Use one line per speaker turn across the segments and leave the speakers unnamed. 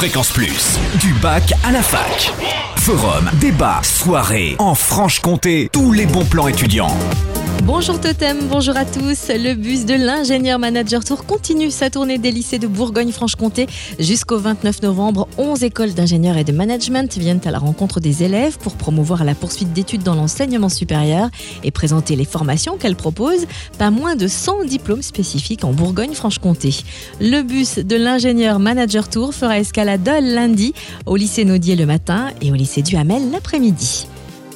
Fréquence Plus, du bac à la fac. Forum, débat, soirée, en Franche-Comté, tous les bons plans étudiants.
Bonjour Totem, bonjour à tous. Le bus de l'ingénieur manager tour continue sa tournée des lycées de Bourgogne-Franche-Comté jusqu'au 29 novembre. 11 écoles d'ingénieurs et de management viennent à la rencontre des élèves pour promouvoir la poursuite d'études dans l'enseignement supérieur et présenter les formations qu'elles proposent. Pas moins de 100 diplômes spécifiques en Bourgogne-Franche-Comté. Le bus de l'ingénieur manager tour fera Dole lundi, au lycée Naudier le matin et au lycée Duhamel l'après-midi.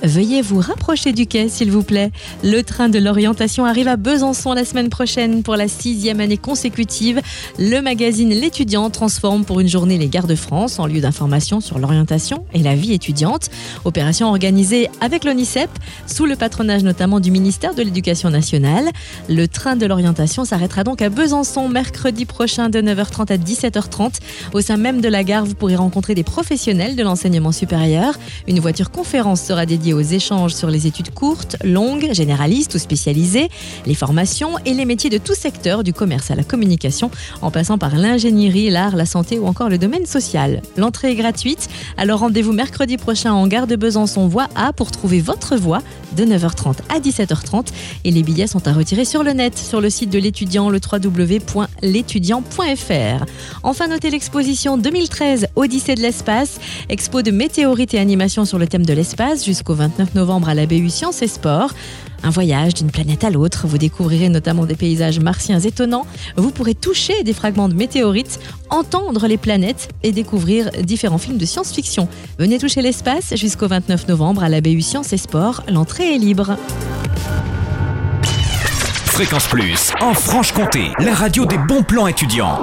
Veuillez vous rapprocher du quai, s'il vous plaît. Le train de l'orientation arrive à Besançon la semaine prochaine pour la sixième année consécutive. Le magazine L'étudiant transforme pour une journée les gares de France en lieu d'information sur l'orientation et la vie étudiante. Opération organisée avec l'ONICEP, sous le patronage notamment du ministère de l'Éducation nationale. Le train de l'orientation s'arrêtera donc à Besançon mercredi prochain de 9h30 à 17h30. Au sein même de la gare, vous pourrez rencontrer des professionnels de l'enseignement supérieur. Une voiture conférence sera dédiée aux échanges sur les études courtes, longues, généralistes ou spécialisées, les formations et les métiers de tout secteur, du commerce à la communication, en passant par l'ingénierie, l'art, la santé ou encore le domaine social. L'entrée est gratuite, alors rendez-vous mercredi prochain en gare de Besançon Voie A pour trouver votre voie de 9h30 à 17h30 et les billets sont à retirer sur le net, sur le site de l'étudiant, le www.l'étudiant.fr. Enfin, notez l'exposition 2013 Odyssée de l'espace, expo de météorites et animation sur le thème de l'espace jusqu'au 29 novembre à l'abbaye Sciences et Sports. Un voyage d'une planète à l'autre, vous découvrirez notamment des paysages martiens étonnants, vous pourrez toucher des fragments de météorites, entendre les planètes et découvrir différents films de science-fiction. Venez toucher l'espace jusqu'au 29 novembre à l'abbaye Sciences et Sports, l'entrée est libre.
Fréquence Plus, en Franche-Comté, la radio des bons plans étudiants.